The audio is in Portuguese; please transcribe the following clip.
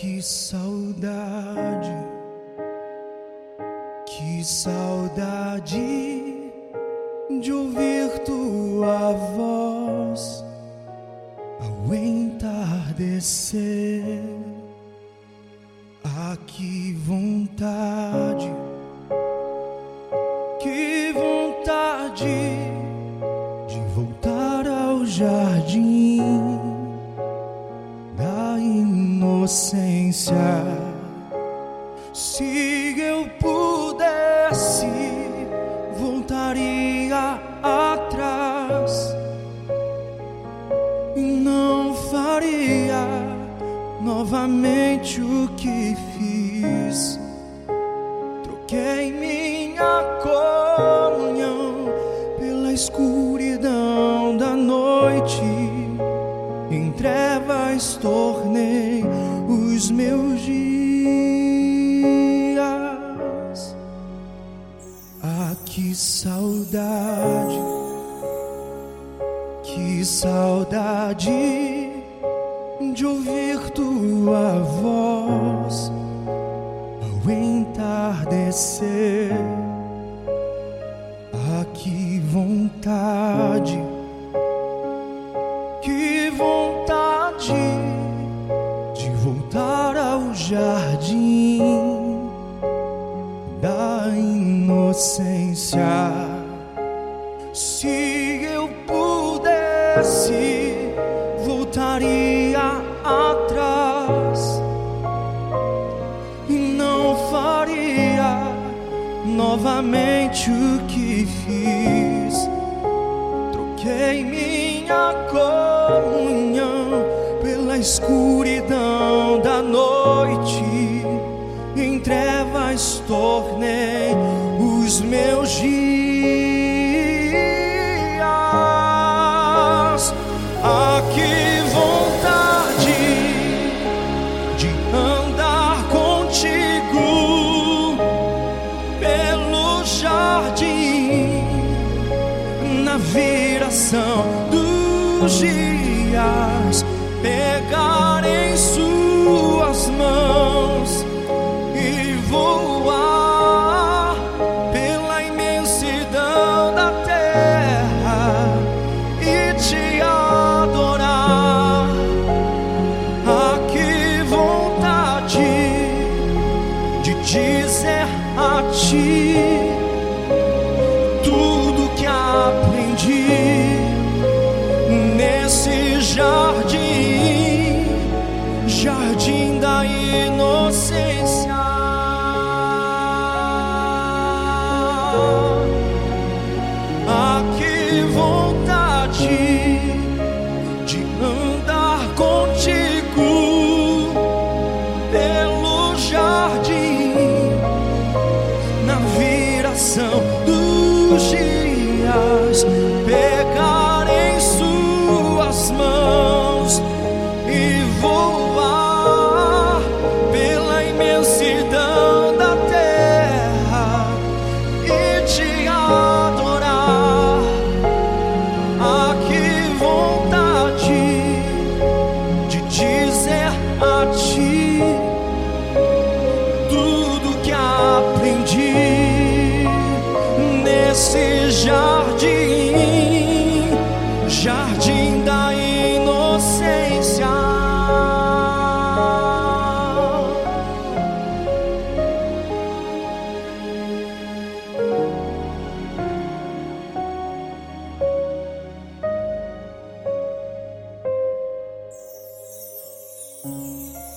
que saudade, que saudade de ouvir tua voz ao entardecer. Ah, que vontade, que vontade de voltar ao jardim inocência. Se eu pudesse, voltaria atrás e não faria novamente o que fiz. Troquei os meus dias. Ah, que saudade, que saudade de ouvir tua voz ao entardecer. Inocência. Se eu pudesse, voltaria atrás e não faria novamente o que fiz. Troquei minha comunhão pela escuridão da noite. Em trevas tornei meus dias. Ah, que vontade de andar contigo pelo jardim na viração dos dias, pelo jardim na viração 嗯。